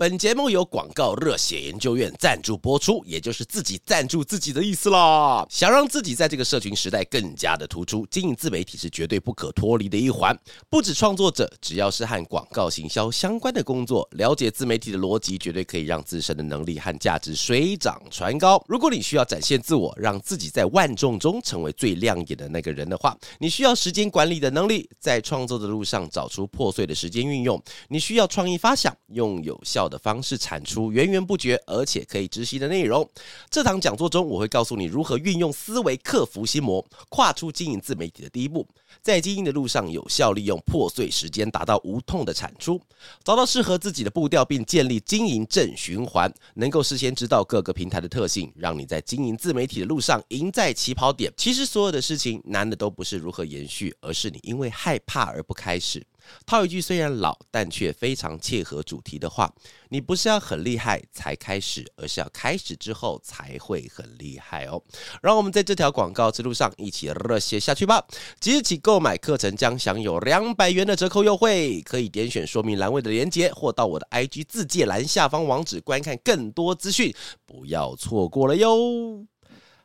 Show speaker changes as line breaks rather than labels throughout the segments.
本节目由广告热血研究院赞助播出，也就是自己赞助自己的意思啦。想让自己在这个社群时代更加的突出，经营自媒体是绝对不可脱离的一环。不止创作者，只要是和广告行销相关的工作，了解自媒体的逻辑，绝对可以让自身的能力和价值水涨船高。如果你需要展现自我，让自己在万众中成为最亮眼的那个人的话，你需要时间管理的能力，在创作的路上找出破碎的时间运用。你需要创意发想，用有效。的方式产出源源不绝而且可以执行的内容。这堂讲座中，我会告诉你如何运用思维克服心魔，跨出经营自媒体的第一步，在经营的路上有效利用破碎时间，达到无痛的产出，找到适合自己的步调，并建立经营正循环，能够事先知道各个平台的特性，让你在经营自媒体的路上赢在起跑点。其实所有的事情难的都不是如何延续，而是你因为害怕而不开始。套一句虽然老，但却非常切合主题的话：你不是要很厉害才开始，而是要开始之后才会很厉害哦。让我们在这条广告之路上一起热血下去吧！即日起购买课程将享有两百元的折扣优惠，可以点选说明栏位的链接，或到我的 IG 自介栏下方网址观看更多资讯，不要错过了哟。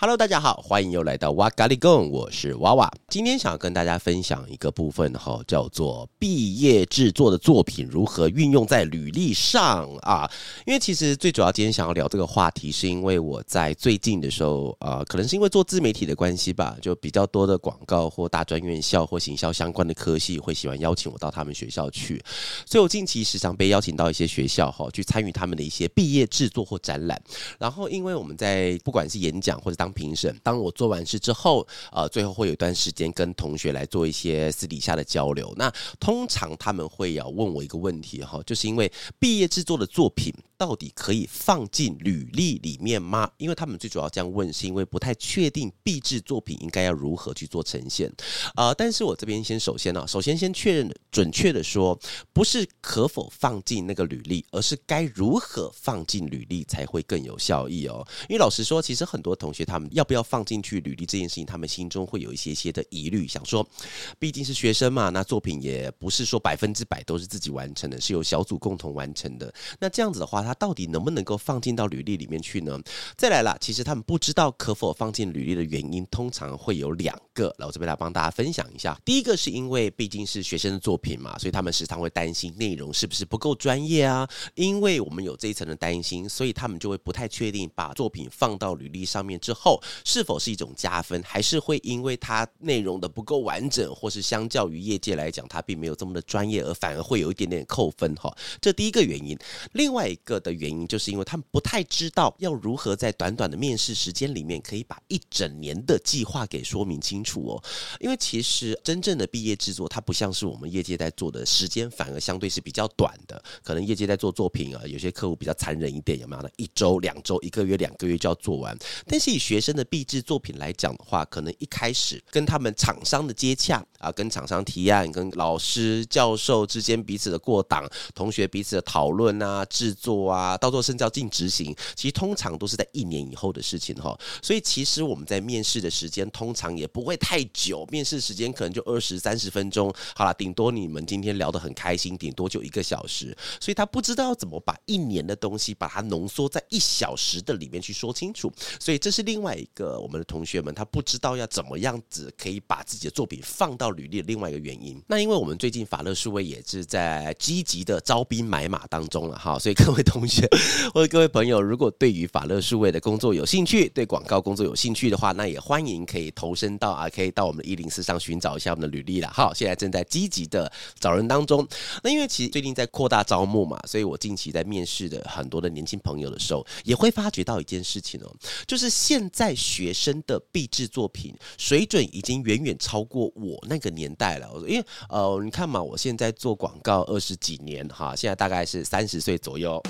Hello，大家好，欢迎又来到哇咖喱贡，我是娃娃。今天想要跟大家分享一个部分哈，叫做毕业制作的作品如何运用在履历上啊。因为其实最主要今天想要聊这个话题，是因为我在最近的时候啊，可能是因为做自媒体的关系吧，就比较多的广告或大专院校或行销相关的科系会喜欢邀请我到他们学校去，所以我近期时常被邀请到一些学校哈，去参与他们的一些毕业制作或展览。然后因为我们在不管是演讲或者当评审，当我做完事之后，呃，最后会有一段时间跟同学来做一些私底下的交流。那通常他们会要问我一个问题哈，就是因为毕业制作的作品。到底可以放进履历里面吗？因为他们最主要这样问，是因为不太确定毕制作品应该要如何去做呈现。啊，但是我这边先首先呢，首先先确认准确的说，不是可否放进那个履历，而是该如何放进履历才会更有效益哦。因为老实说，其实很多同学他们要不要放进去履历这件事情，他们心中会有一些些的疑虑，想说，毕竟是学生嘛，那作品也不是说百分之百都是自己完成的，是由小组共同完成的。那这样子的话，它到底能不能够放进到履历里面去呢？再来了，其实他们不知道可否放进履历的原因，通常会有两个。来，我这边来帮大家分享一下。第一个是因为毕竟是学生的作品嘛，所以他们时常会担心内容是不是不够专业啊。因为我们有这一层的担心，所以他们就会不太确定把作品放到履历上面之后，是否是一种加分，还是会因为它内容的不够完整，或是相较于业界来讲，它并没有这么的专业，而反而会有一点点扣分哈。这第一个原因。另外一个的原因。就是因为他们不太知道要如何在短短的面试时间里面，可以把一整年的计划给说明清楚哦。因为其实真正的毕业制作，它不像是我们业界在做的时间，反而相对是比较短的。可能业界在做作品啊，有些客户比较残忍一点，有没有呢？一周、两周、一个月、两个月就要做完。但是以学生的毕制作品来讲的话，可能一开始跟他们厂商的接洽啊，跟厂商提案，跟老师、教授之间彼此的过档，同学彼此的讨论啊，制作啊。到做甚至要进执行，其实通常都是在一年以后的事情哈。所以其实我们在面试的时间通常也不会太久，面试时间可能就二十三十分钟。好了，顶多你们今天聊得很开心，顶多就一个小时。所以他不知道怎么把一年的东西把它浓缩在一小时的里面去说清楚。所以这是另外一个我们的同学们他不知道要怎么样子可以把自己的作品放到履历的另外一个原因。那因为我们最近法乐数位也是在积极的招兵买马当中了哈，所以各位同同学。或者各位朋友，如果对于法乐数位的工作有兴趣，对广告工作有兴趣的话，那也欢迎可以投身到啊，可以到我们的一零四上寻找一下我们的履历了。好，现在正在积极的找人当中。那因为其实最近在扩大招募嘛，所以我近期在面试的很多的年轻朋友的时候，也会发觉到一件事情哦，就是现在学生的毕制作品水准已经远远超过我那个年代了。我说因为呃，你看嘛，我现在做广告二十几年哈，现在大概是三十岁左右。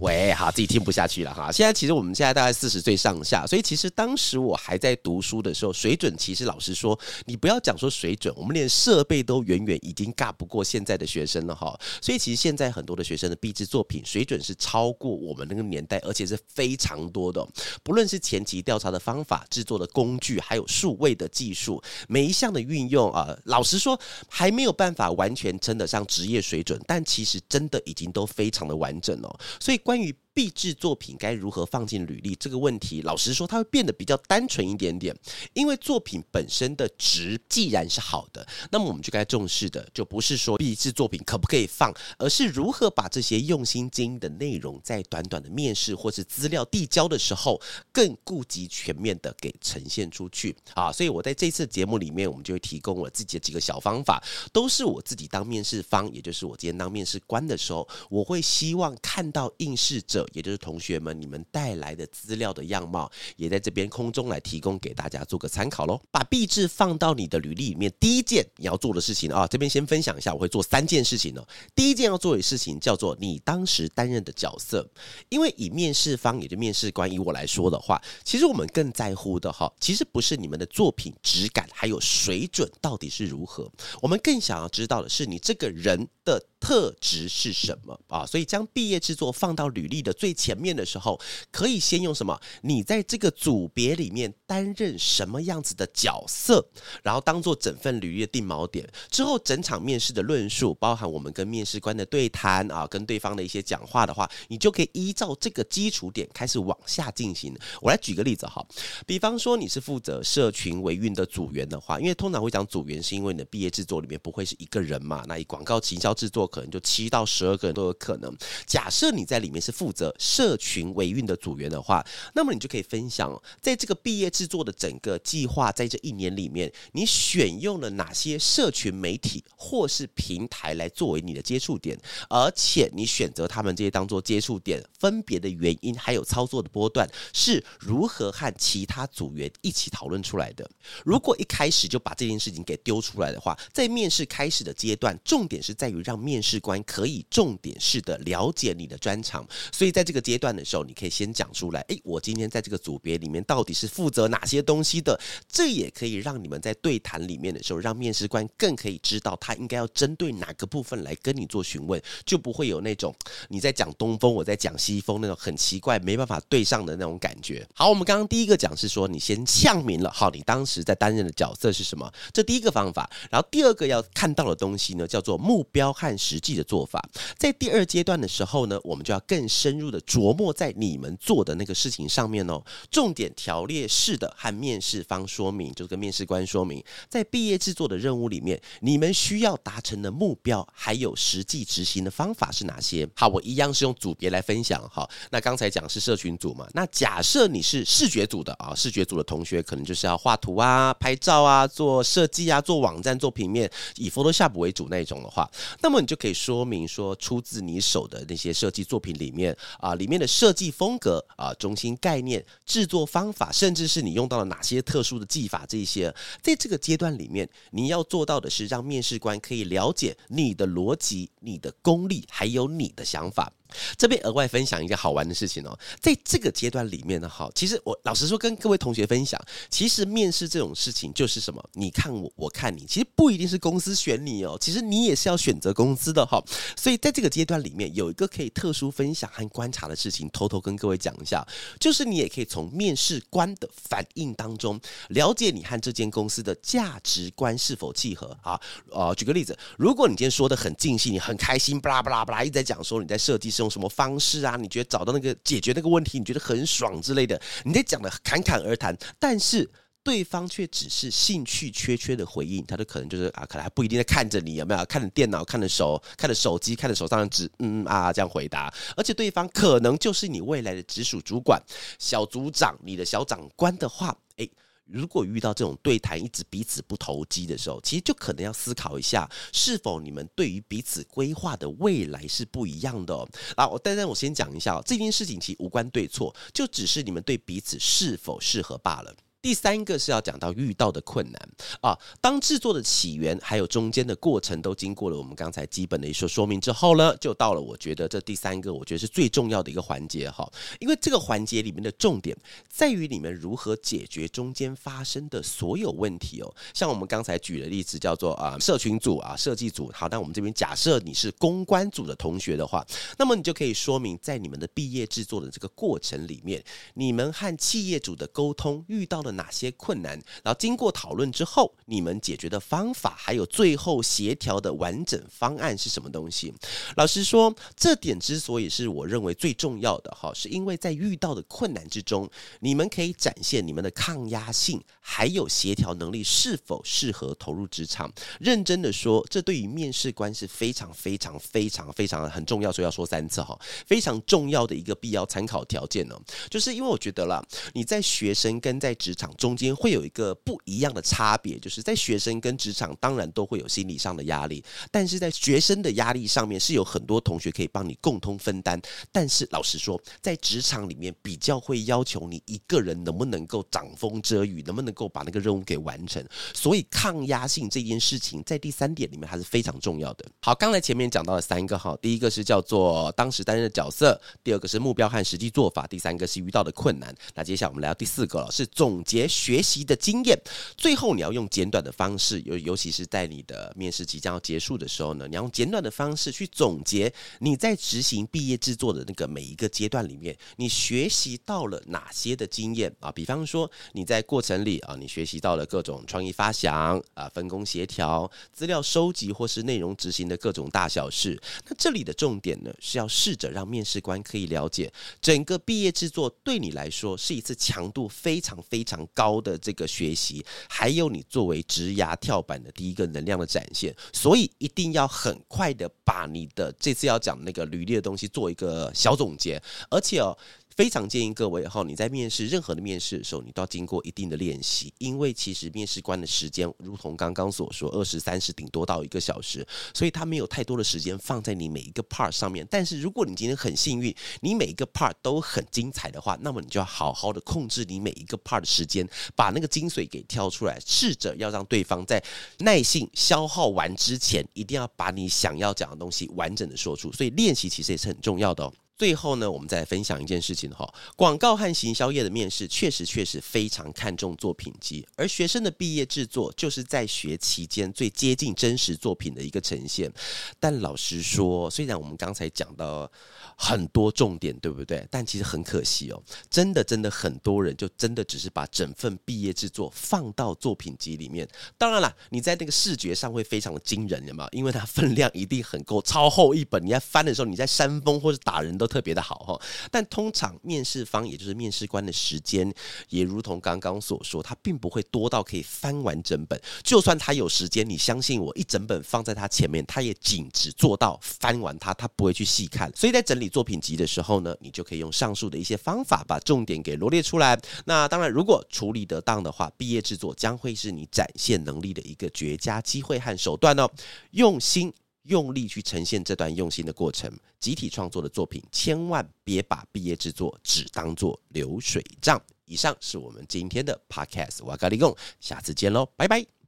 喂，好，自己听不下去了哈。现在其实我们现在大概四十岁上下，所以其实当时我还在读书的时候，水准其实老实说，你不要讲说水准，我们连设备都远远已经尬不过现在的学生了哈。所以其实现在很多的学生的毕制作品水准是超过我们那个年代，而且是非常多的。不论是前期调查的方法、制作的工具，还有数位的技术，每一项的运用啊，老实说还没有办法完全称得上职业水准，但其实真的已经都非常的完整了。所以关于毕制作品该如何放进履历这个问题，老实说，它会变得比较单纯一点点。因为作品本身的值既然是好的，那么我们就该重视的，就不是说毕制作品可不可以放，而是如何把这些用心经营的内容，在短短的面试或是资料递交的时候，更顾及全面的给呈现出去啊。所以我在这次节目里面，我们就会提供我自己的几个小方法，都是我自己当面试方，也就是我今天当面试官的时候，我会希望看到应试者。也就是同学们，你们带来的资料的样貌，也在这边空中来提供给大家做个参考喽。把壁纸放到你的履历里面，第一件你要做的事情啊，这边先分享一下，我会做三件事情哦。第一件要做的事情叫做你当时担任的角色，因为以面试方，也就面试官以我来说的话，其实我们更在乎的哈，其实不是你们的作品质感还有水准到底是如何，我们更想要知道的是你这个人的。特质是什么啊？所以将毕业制作放到履历的最前面的时候，可以先用什么？你在这个组别里面担任什么样子的角色，然后当做整份履历的定锚点。之后整场面试的论述，包含我们跟面试官的对谈啊，跟对方的一些讲话的话，你就可以依照这个基础点开始往下进行。我来举个例子哈，比方说你是负责社群维运的组员的话，因为通常会讲组员，是因为你的毕业制作里面不会是一个人嘛，那以广告行销制作。可能就七到十二个人都有可能。假设你在里面是负责责社群维运的组员的话，那么你就可以分享，在这个毕业制作的整个计划，在这一年里面，你选用了哪些社群媒体或是平台来作为你的接触点，而且你选择他们这些当做接触点，分别的原因还有操作的波段是如何和其他组员一起讨论出来的。如果一开始就把这件事情给丢出来的话，在面试开始的阶段，重点是在于让面试官可以重点式的了解你的专长，所以在这个阶段的时候，你可以先讲出来。诶，我今天在这个组别里面到底是负责哪些东西的？这也可以让你们在对谈里面的时候，让面试官更可以知道他应该要针对哪个部分来跟你做询问，就不会有那种你在讲东风，我在讲西风那种很奇怪没办法对上的那种感觉。好，我们刚刚第一个讲是说你先呛明了，好，你当时在担任的角色是什么？这第一个方法。然后第二个要看到的东西呢，叫做目标和。实际的做法，在第二阶段的时候呢，我们就要更深入的琢磨在你们做的那个事情上面哦。重点条列式的和面试方说明，就跟面试官说明，在毕业制作的任务里面，你们需要达成的目标，还有实际执行的方法是哪些？好，我一样是用组别来分享。好，那刚才讲是社群组嘛，那假设你是视觉组的啊，视觉组的同学可能就是要画图啊、拍照啊、做设计啊、做网站、做平面，以 Photoshop 为主那种的话，那么你就。可以说明说出自你手的那些设计作品里面啊，里面的设计风格啊、中心概念、制作方法，甚至是你用到了哪些特殊的技法，这些在这个阶段里面，你要做到的是让面试官可以了解你的逻辑、你的功力，还有你的想法。这边额外分享一个好玩的事情哦，在这个阶段里面呢，哈，其实我老实说跟各位同学分享，其实面试这种事情就是什么，你看我，我看你，其实不一定是公司选你哦，其实你也是要选择公司的哈。所以在这个阶段里面，有一个可以特殊分享和观察的事情，偷偷跟各位讲一下，就是你也可以从面试官的反应当中，了解你和这间公司的价值观是否契合啊。呃，举个例子，如果你今天说的很尽兴，你很开心，巴拉巴拉巴拉，一直在讲说你在设计是。用什么方式啊？你觉得找到那个解决那个问题，你觉得很爽之类的？你在讲的侃侃而谈，但是对方却只是兴趣缺缺的回应，他的可能就是啊，可能还不一定在看着你有没有看着电脑、看着手、看着手机、看着手上的纸，嗯啊这样回答，而且对方可能就是你未来的直属主管、小组长、你的小长官的话，哎。如果遇到这种对谈一直彼此不投机的时候，其实就可能要思考一下，是否你们对于彼此规划的未来是不一样的。啊，我但但我先讲一下哦，这件事情其实无关对错，就只是你们对彼此是否适合罢了。第三个是要讲到遇到的困难啊。当制作的起源还有中间的过程都经过了我们刚才基本的一说说明之后呢，就到了我觉得这第三个，我觉得是最重要的一个环节哈。因为这个环节里面的重点在于你们如何解决中间发生的所有问题哦。像我们刚才举的例子叫做啊，社群组啊，设计组。好，那我们这边假设你是公关组的同学的话，那么你就可以说明在你们的毕业制作的这个过程里面，你们和企业主的沟通遇到了哪些困难，然后经过讨论之后，你们解决的方法，还有最后协调的完整方案是什么东西？老实说，这点之所以是我认为最重要的哈，是因为在遇到的困难之中，你们可以展现你们的抗压性，还有协调能力是否适合投入职场。认真的说，这对于面试官是非常非常非常非常很重要，所以要说三次哈，非常重要的一个必要参考条件呢，就是因为我觉得啦，你在学生跟在职场中间会有一个不一样的差别，就是在学生跟职场当然都会有心理上的压力，但是在学生的压力上面是有很多同学可以帮你共同分担，但是老实说，在职场里面比较会要求你一个人能不能够掌风遮雨，能不能够把那个任务给完成，所以抗压性这件事情在第三点里面还是非常重要的。好，刚才前面讲到了三个哈，第一个是叫做当时担任的角色，第二个是目标和实际做法，第三个是遇到的困难。那接下来我们来到第四个了，是总结学习的经验。最后你要用简短的方式，尤尤其是在你的面试即将要结束的时候呢，你要用简短的方式去总结你在执行毕业制作的那个每一个阶段里面，你学习到了哪些的经验啊？比方说你在过程里啊，你学习到了各种创意发想啊，分工协调、资料收集或是内容执行的各种大小事。那这里的重点呢，是要试着让面试官可以了解整个毕业制作对你来说是一次强度非常非常高的这个学习，还有你作为职涯跳板的第一个能量的展现。所以一定要很快的把你的这次要讲那个履历的东西做一个小总结，而且哦。非常建议各位哈，你在面试任何的面试的时候，你都要经过一定的练习，因为其实面试官的时间，如同刚刚所说，二十三十顶多到一个小时，所以他没有太多的时间放在你每一个 part 上面。但是如果你今天很幸运，你每一个 part 都很精彩的话，那么你就要好好的控制你每一个 part 的时间，把那个精髓给挑出来，试着要让对方在耐性消耗完之前，一定要把你想要讲的东西完整的说出。所以练习其实也是很重要的哦。最后呢，我们再分享一件事情哈，广告和行销业的面试确实确实非常看重作品集，而学生的毕业制作就是在学期间最接近真实作品的一个呈现。但老实说，虽然我们刚才讲到很多重点，对不对？但其实很可惜哦，真的真的很多人就真的只是把整份毕业制作放到作品集里面。当然了，你在那个视觉上会非常的惊人，有吗？因为它分量一定很够，超厚一本，你在翻的时候，你在扇风或者打人都。特别的好哈，但通常面试方也就是面试官的时间，也如同刚刚所说，他并不会多到可以翻完整本。就算他有时间，你相信我，一整本放在他前面，他也仅只做到翻完它，他不会去细看。所以在整理作品集的时候呢，你就可以用上述的一些方法，把重点给罗列出来。那当然，如果处理得当的话，毕业制作将会是你展现能力的一个绝佳机会和手段哦。用心。用力去呈现这段用心的过程，集体创作的作品，千万别把毕业制作只当做流水账。以上是我们今天的 Podcast，瓦格利贡，下次见喽，拜拜。